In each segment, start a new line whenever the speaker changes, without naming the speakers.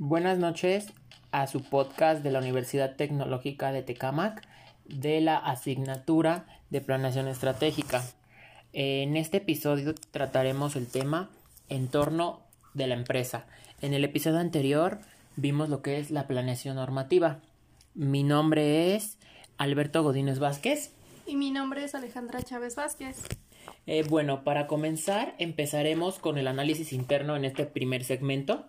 Buenas noches a su podcast de la Universidad Tecnológica de Tecamac de la asignatura de planeación estratégica. En este episodio trataremos el tema entorno de la empresa. En el episodio anterior vimos lo que es la planeación normativa. Mi nombre es Alberto Godínez Vázquez.
Y mi nombre es Alejandra Chávez Vázquez.
Eh, bueno, para comenzar empezaremos con el análisis interno en este primer segmento,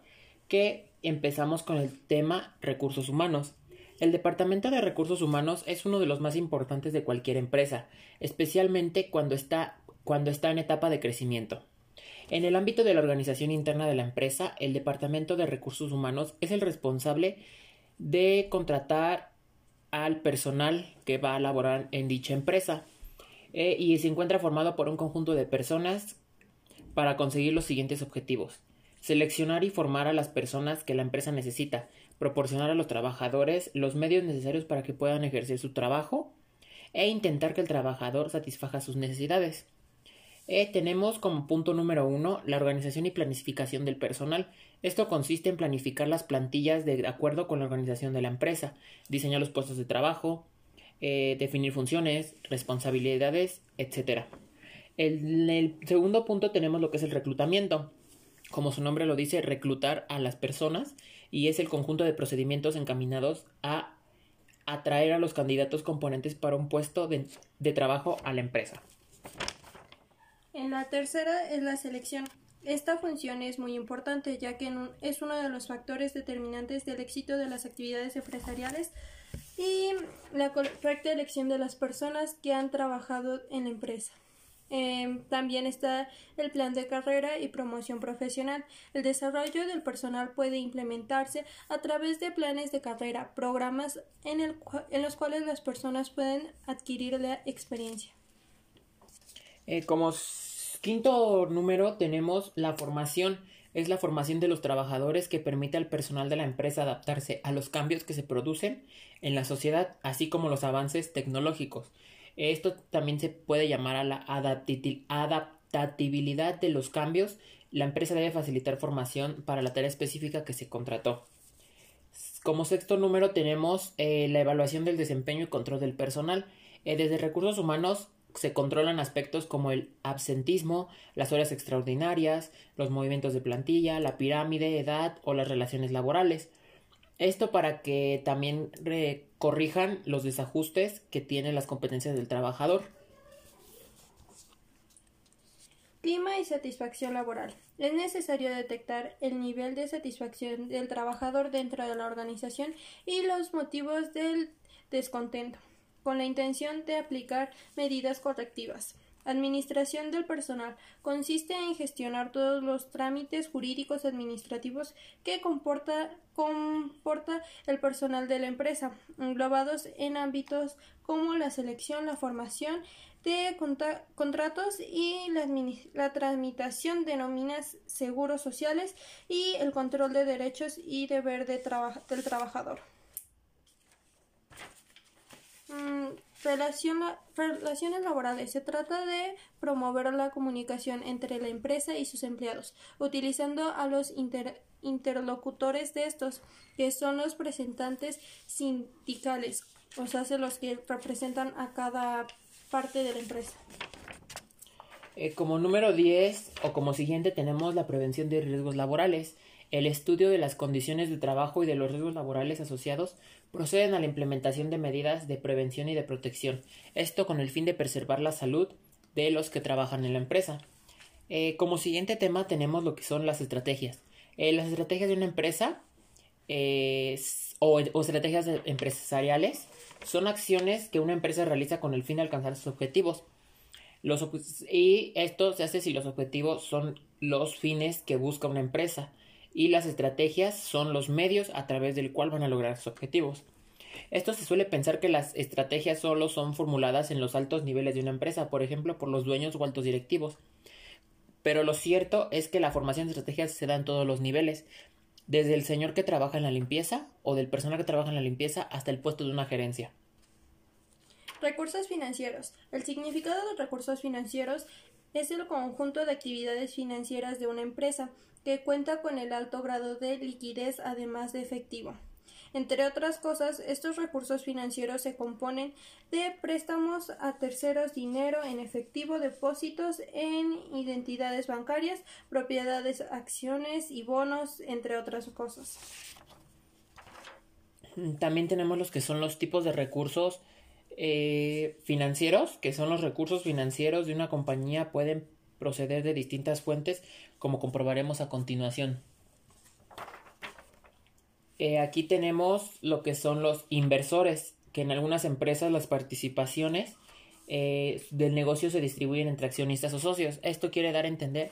que empezamos con el tema recursos humanos. El Departamento de Recursos Humanos es uno de los más importantes de cualquier empresa, especialmente cuando está, cuando está en etapa de crecimiento. En el ámbito de la organización interna de la empresa, el Departamento de Recursos Humanos es el responsable de contratar al personal que va a laborar en dicha empresa eh, y se encuentra formado por un conjunto de personas para conseguir los siguientes objetivos. Seleccionar y formar a las personas que la empresa necesita, proporcionar a los trabajadores los medios necesarios para que puedan ejercer su trabajo e intentar que el trabajador satisfaga sus necesidades. Eh, tenemos como punto número uno la organización y planificación del personal. Esto consiste en planificar las plantillas de acuerdo con la organización de la empresa, diseñar los puestos de trabajo, eh, definir funciones, responsabilidades, etc. En el segundo punto tenemos lo que es el reclutamiento. Como su nombre lo dice, reclutar a las personas y es el conjunto de procedimientos encaminados a atraer a los candidatos componentes para un puesto de, de trabajo a la empresa.
En la tercera es la selección. Esta función es muy importante ya que es uno de los factores determinantes del éxito de las actividades empresariales y la correcta elección de las personas que han trabajado en la empresa. Em, también está el plan de carrera y promoción profesional. El desarrollo del personal puede implementarse a través de planes de carrera, programas en, el, en los cuales las personas pueden adquirir la experiencia.
Eh, como quinto número tenemos la formación. Es la formación de los trabajadores que permite al personal de la empresa adaptarse a los cambios que se producen en la sociedad, así como los avances tecnológicos. Esto también se puede llamar a la adaptabilidad de los cambios. La empresa debe facilitar formación para la tarea específica que se contrató. Como sexto número tenemos eh, la evaluación del desempeño y control del personal. Eh, desde recursos humanos se controlan aspectos como el absentismo, las horas extraordinarias, los movimientos de plantilla, la pirámide, edad o las relaciones laborales. Esto para que también corrijan los desajustes que tienen las competencias del trabajador.
Clima y satisfacción laboral. Es necesario detectar el nivel de satisfacción del trabajador dentro de la organización y los motivos del descontento con la intención de aplicar medidas correctivas. Administración del personal consiste en gestionar todos los trámites jurídicos administrativos que comporta, comporta el personal de la empresa, englobados en ámbitos como la selección, la formación de contratos y la, tramitación de nóminas seguros sociales y el control de derechos y deber de del trabajador. Mm, relaciones laborales. Se trata de promover la comunicación entre la empresa y sus empleados, utilizando a los interlocutores de estos, que son los representantes sindicales, o sea, los que representan a cada parte de la empresa.
Eh, como número 10 o como siguiente tenemos la prevención de riesgos laborales. El estudio de las condiciones de trabajo y de los riesgos laborales asociados proceden a la implementación de medidas de prevención y de protección, esto con el fin de preservar la salud de los que trabajan en la empresa. Eh, como siguiente tema tenemos lo que son las estrategias. Eh, las estrategias de una empresa eh, o, estrategias empresariales son acciones que una empresa realiza con el fin de alcanzar sus objetivos. Y esto se hace si los objetivos son los fines que busca una empresa y las estrategias son los medios a través del cual van a lograr sus objetivos. Esto se suele pensar que las estrategias solo son formuladas en los altos niveles de una empresa, por ejemplo, por los dueños o altos directivos. Pero lo cierto es que la formación de estrategias se da en todos los niveles, desde el señor que trabaja en la limpieza o del personal que trabaja en la limpieza hasta el puesto de una gerencia.
Recursos financieros. El significado de recursos financieros es el conjunto de actividades financieras de una empresa que cuenta con el alto grado de liquidez además de efectivo. Entre otras cosas, estos recursos financieros se componen de préstamos a terceros, dinero en efectivo, depósitos en identidades bancarias, propiedades, acciones y bonos, entre otras cosas.
También tenemos los que son los tipos de recursos eh, financieros, que son los recursos financieros de una compañía, pueden proceder de distintas fuentes, como comprobaremos a continuación. Eh, aquí tenemos lo que son los inversores, que en algunas empresas las participaciones eh, del negocio se distribuyen entre accionistas o socios. Esto quiere dar a entender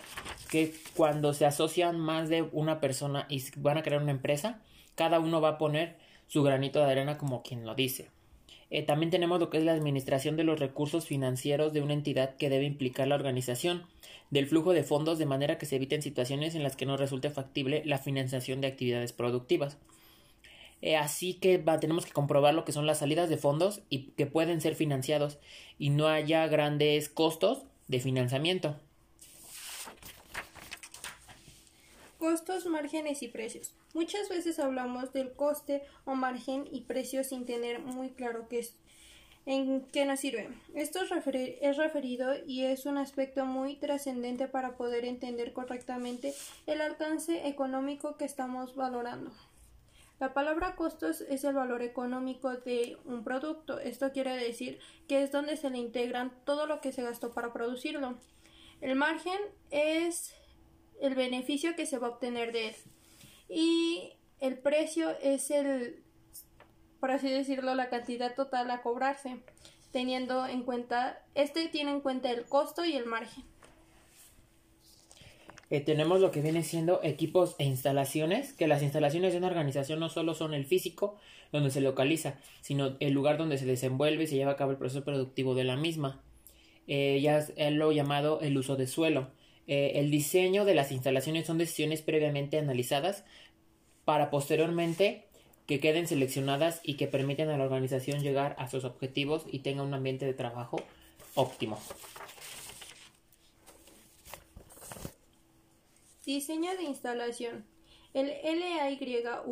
que cuando se asocian más de una persona y van a crear una empresa, cada uno va a poner su granito de arena como quien lo dice. Eh, también tenemos lo que es la administración de los recursos financieros de una entidad que debe implicar la organización del flujo de fondos de manera que se eviten situaciones en las que no resulte factible la financiación de actividades productivas. Eh, así que tenemos que comprobar lo que son las salidas de fondos y que pueden ser financiados y no haya grandes costos de financiamiento.
Costos, márgenes y precios. Muchas veces hablamos del coste o margen y precio sin tener muy claro qué es, en qué nos sirve. Esto es referido y es un aspecto muy trascendente para poder entender correctamente el alcance económico que estamos valorando. La palabra costos es el valor económico de un producto. Esto quiere decir que es donde se le integran todo lo que se gastó para producirlo. El margen es el beneficio que se va a obtener de él. Y el precio es el, por así decirlo, la cantidad total a cobrarse, teniendo en cuenta, este tiene en cuenta el costo y el margen.
Eh, tenemos lo que viene siendo equipos e instalaciones, que las instalaciones de una organización no solo son el físico donde se localiza, sino el lugar donde se desenvuelve y se lleva a cabo el proceso productivo de la misma. Eh, ya es lo llamado el uso de suelo. Eh, el diseño de las instalaciones son decisiones previamente analizadas para posteriormente que queden seleccionadas y que permiten a la organización llegar a sus objetivos y tenga un ambiente de trabajo óptimo.
Diseño de instalación. El L-A-Y-O-U-T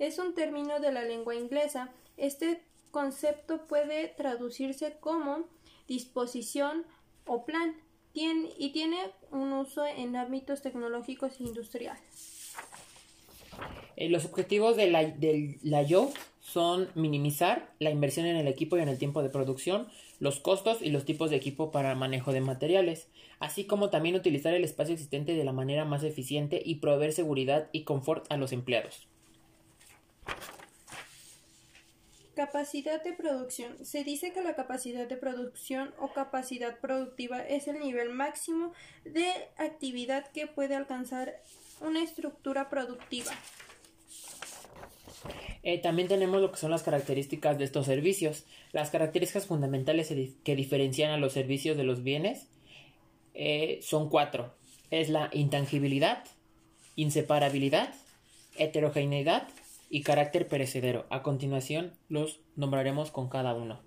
es un término de la lengua inglesa. Este concepto puede traducirse como disposición o plan y tiene un uso en ámbitos tecnológicos e industriales.
Eh, los objetivos de la, del son minimizar la inversión en el equipo y en el tiempo de producción, los costos y los tipos de equipo para manejo de materiales, así como también utilizar el espacio existente de la manera más eficiente y proveer seguridad y confort a los empleados.
Capacidad de producción. Se dice que la capacidad de producción o capacidad productiva es el nivel máximo de actividad que puede alcanzar una estructura productiva.
Eh, también tenemos lo que son las características de estos servicios. Las características fundamentales que diferencian a los servicios de los bienes eh, son cuatro. Es la intangibilidad, inseparabilidad, heterogeneidad y carácter perecedero. A continuación los nombraremos con cada uno.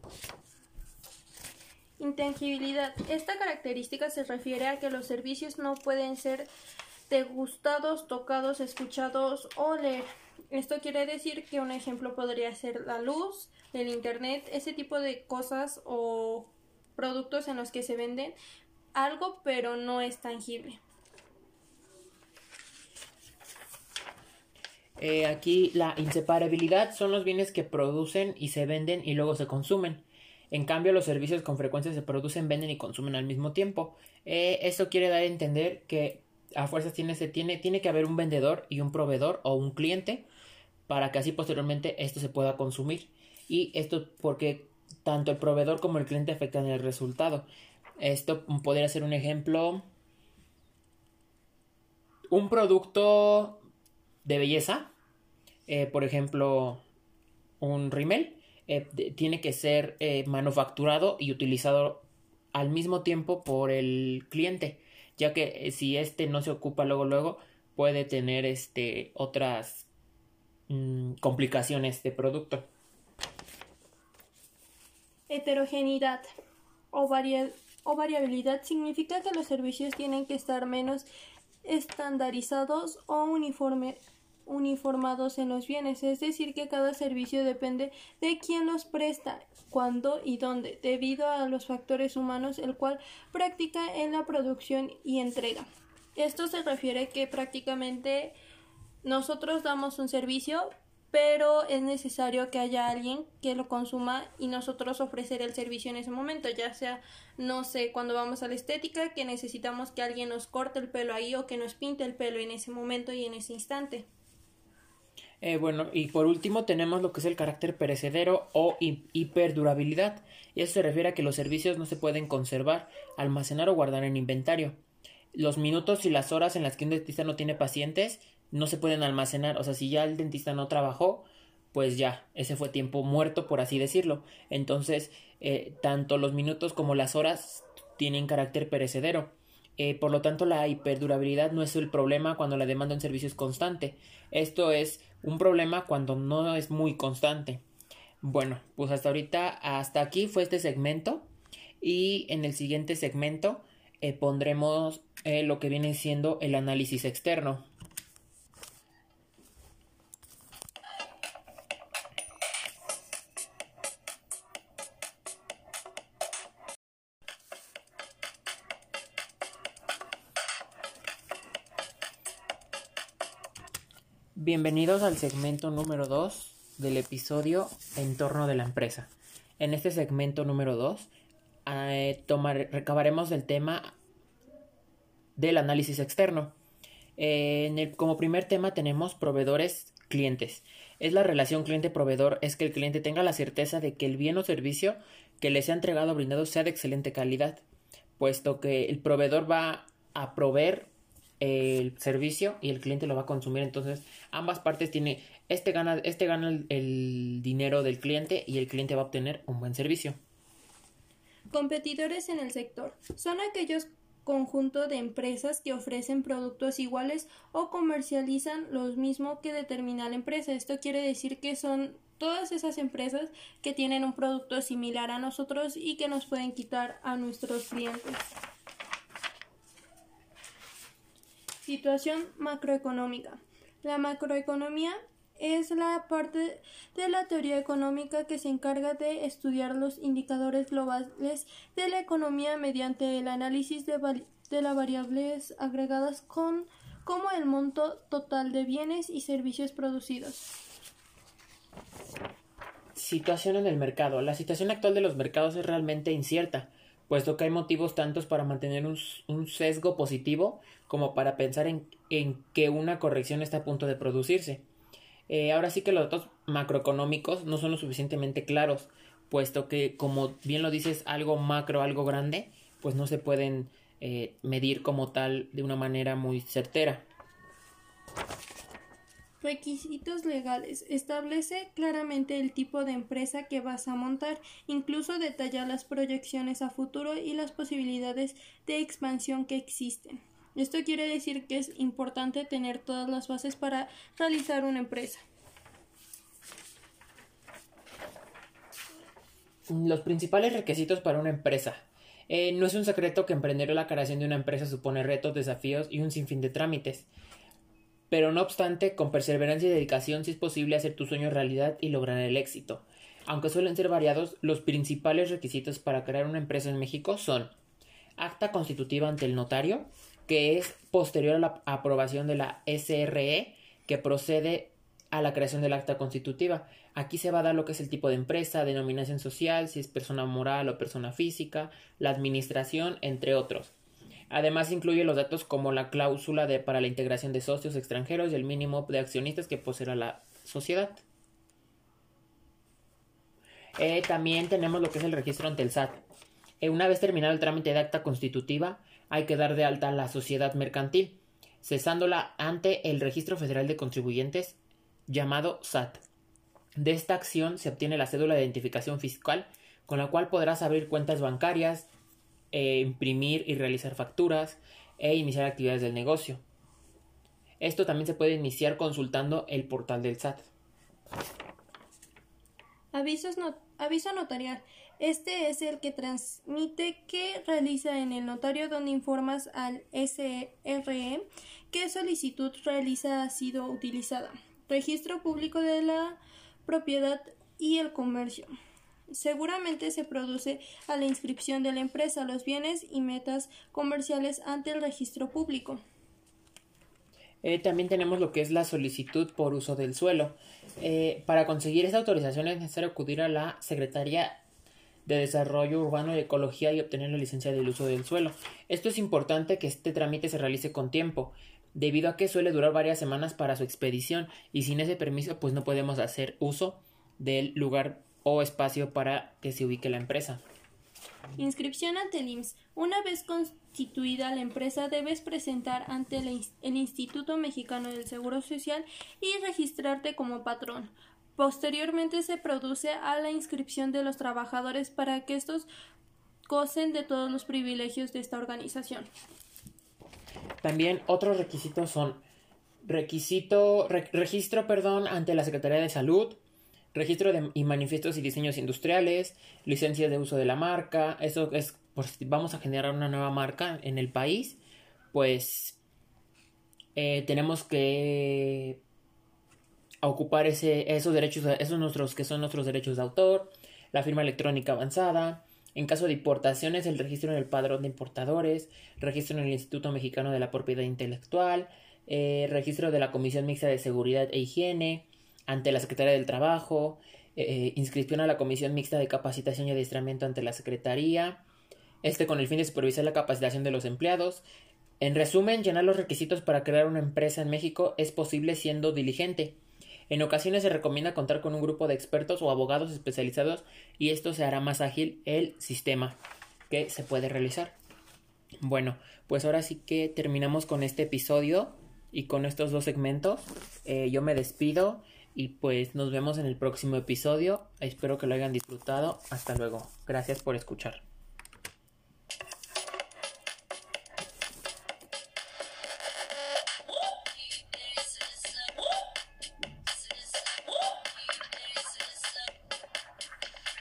Intangibilidad. Esta característica se refiere a que los servicios no pueden ser degustados, tocados, escuchados o leer. Esto quiere decir que un ejemplo podría ser la luz, el internet, ese tipo de cosas o productos en los que se venden algo pero no es tangible.
Eh, aquí la inseparabilidad son los bienes que producen y se venden y luego se consumen. En cambio, los servicios con frecuencia se producen, venden y consumen al mismo tiempo. Eh, esto quiere dar a entender que a fuerzas tiene, se tiene, tiene que haber un vendedor y un proveedor o un cliente para que así posteriormente esto se pueda consumir. Y esto porque tanto el proveedor como el cliente afectan el resultado. Esto podría ser un ejemplo. Un producto de belleza eh, por ejemplo, un rimel eh, tiene que ser eh, manufacturado y utilizado al mismo tiempo por el cliente, ya que si este no se ocupa luego luego puede tener este otras mm, complicaciones de producto.
Heterogeneidad o o variabilidad significa que los servicios tienen que estar menos estandarizados o uniforme, uniformados en los bienes, es decir, que cada servicio depende de quién los presta, cuándo y dónde, debido a los factores humanos el cual practica en la producción y entrega. Esto se refiere que prácticamente nosotros damos un servicio, pero es necesario que haya alguien que lo consuma y nosotros ofrecer el servicio en ese momento, ya sea, no sé, cuando vamos a la estética, que necesitamos que alguien nos corte el pelo ahí o que nos pinte el pelo en ese momento y en ese instante.
Eh, bueno, y por último tenemos lo que es el carácter perecedero o hiperdurabilidad. Y eso se refiere a que los servicios no se pueden conservar, almacenar o guardar en inventario. Los minutos y las horas en las que un dentista no tiene pacientes no se pueden almacenar. O sea, si ya el dentista no trabajó, pues ya, ese fue tiempo muerto, por así decirlo. Entonces, eh, tanto los minutos como las horas tienen carácter perecedero. Eh, por lo tanto, la hiperdurabilidad no es el problema cuando la demanda en servicio es constante. Esto es un problema cuando no es muy constante. Bueno, pues hasta ahorita, hasta aquí fue este segmento. Y en el siguiente segmento eh, pondremos lo que viene siendo el análisis externo. Bienvenidos al segmento número 2 del episodio En torno de la empresa. En este segmento número 2 eh, recabaremos el tema del análisis externo. Eh, como primer tema tenemos proveedores clientes. Es la relación cliente-proveedor, es que el cliente tenga la certeza de que el bien o servicio que le sea entregado o brindado sea de excelente calidad, puesto que el proveedor va a proveer el servicio y el cliente lo va a consumir. Entonces, ambas partes tiene, este gana, este gana el, dinero del cliente y el cliente va a obtener un buen servicio.
Competidores en el sector son aquellos conjunto de empresas que ofrecen productos iguales o comercializan los mismos que determina la empresa. Esto quiere decir que son todas esas empresas que tienen un producto similar a nosotros y que nos pueden quitar a nuestros clientes. Situación macroeconómica. La macroeconomía es la parte de la teoría económica que se encarga de estudiar los indicadores globales de la economía mediante el análisis de, las variables agregadas con como el monto total de bienes y servicios producidos.
Situación en el mercado. La situación actual de los mercados es realmente incierta puesto que hay motivos tantos para mantener un, sesgo positivo como para pensar en, que una corrección está a punto de producirse. Eh, ahora sí que los datos macroeconómicos no son lo suficientemente claros, puesto que, como bien lo dices, algo macro, algo grande, pues no se pueden eh, medir como tal de una manera muy certera.
Requisitos legales. Establece claramente el tipo de empresa que vas a montar, incluso detalla las proyecciones a futuro y las posibilidades de expansión que existen. Esto quiere decir que es importante tener todas las bases para realizar una empresa.
Los principales requisitos para una empresa. Eh, no es un secreto que emprender la creación de una empresa supone retos, desafíos y un sinfín de trámites pero no obstante, con perseverancia y dedicación sí es posible hacer tu sueño realidad y lograr el éxito. Aunque suelen ser variados, los principales requisitos para crear una empresa en México son acta constitutiva ante el notario, que es posterior a la aprobación de la SRE, que procede a la creación del acta constitutiva. Aquí se va a dar lo que es el tipo de empresa, denominación social, si es persona moral o persona física, la administración, entre otros. Además incluye los datos como la cláusula de, para la integración de socios extranjeros y el mínimo de accionistas que poseerá la sociedad. Eh, también tenemos lo que es el registro ante el SAT. Eh, una vez terminado el trámite de acta constitutiva, hay que dar de alta la sociedad mercantil, cesándola ante el Registro Federal de Contribuyentes llamado SAT. De esta acción se obtiene la cédula de identificación fiscal, con la cual podrás abrir cuentas bancarias, eh, imprimir y realizar facturas e iniciar actividades del negocio. Esto también se puede iniciar consultando el portal del SAT.
aviso notarial. Este es el que transmite que realiza en el notario donde informas al SRE qué solicitud realiza ha sido utilizada. Registro público de la propiedad y el comercio. Seguramente se produce a la inscripción de la empresa, los bienes y metas comerciales ante el registro público.
Eh, también tenemos lo que es la solicitud por uso del suelo. Eh, para conseguir esta autorización es necesario acudir a la Secretaría de Desarrollo Urbano y Ecología y obtener la licencia del uso del suelo. Esto es importante que este trámite se realice con tiempo, debido a que suele durar varias semanas para su expedición y sin ese permiso pues no podemos hacer uso del lugar o espacio para que se ubique la empresa.
Inscripción ante el IMSS. Una vez constituida la empresa, debes presentar ante el Instituto Mexicano del Seguro Social y registrarte como patrón. Posteriormente se produce a la inscripción de los trabajadores para que estos gocen de todos los privilegios de esta organización.
También otros requisitos son requisito, registro perdón, ante la Secretaría de Salud, registro de, y manifiestos y diseños industriales, licencia de uso de la marca, eso es, si vamos a generar una nueva marca en el país, pues eh, tenemos que ocupar ese, esos derechos, esos nuestros, que son nuestros derechos de autor, la firma electrónica avanzada, en caso de importaciones, el registro en el padrón de importadores, registro en el Instituto Mexicano de la Propiedad Intelectual, eh, registro de la Comisión Mixta de Seguridad e Higiene, ante la Secretaría del Trabajo, eh, eh, inscripción a la Comisión Mixta de Capacitación y Adiestramiento ante la Secretaría, este con el fin de supervisar la capacitación de los empleados. En resumen, llenar los requisitos para crear una empresa en México es posible siendo diligente. En ocasiones se recomienda contar con un grupo de expertos o abogados especializados y esto se hará más ágil el sistema que se puede realizar. Bueno, pues ahora sí que terminamos con este episodio y con estos dos segmentos. Eh, yo me despido y pues nos vemos en el próximo episodio. Espero que lo hayan disfrutado. Hasta luego. Gracias por escuchar.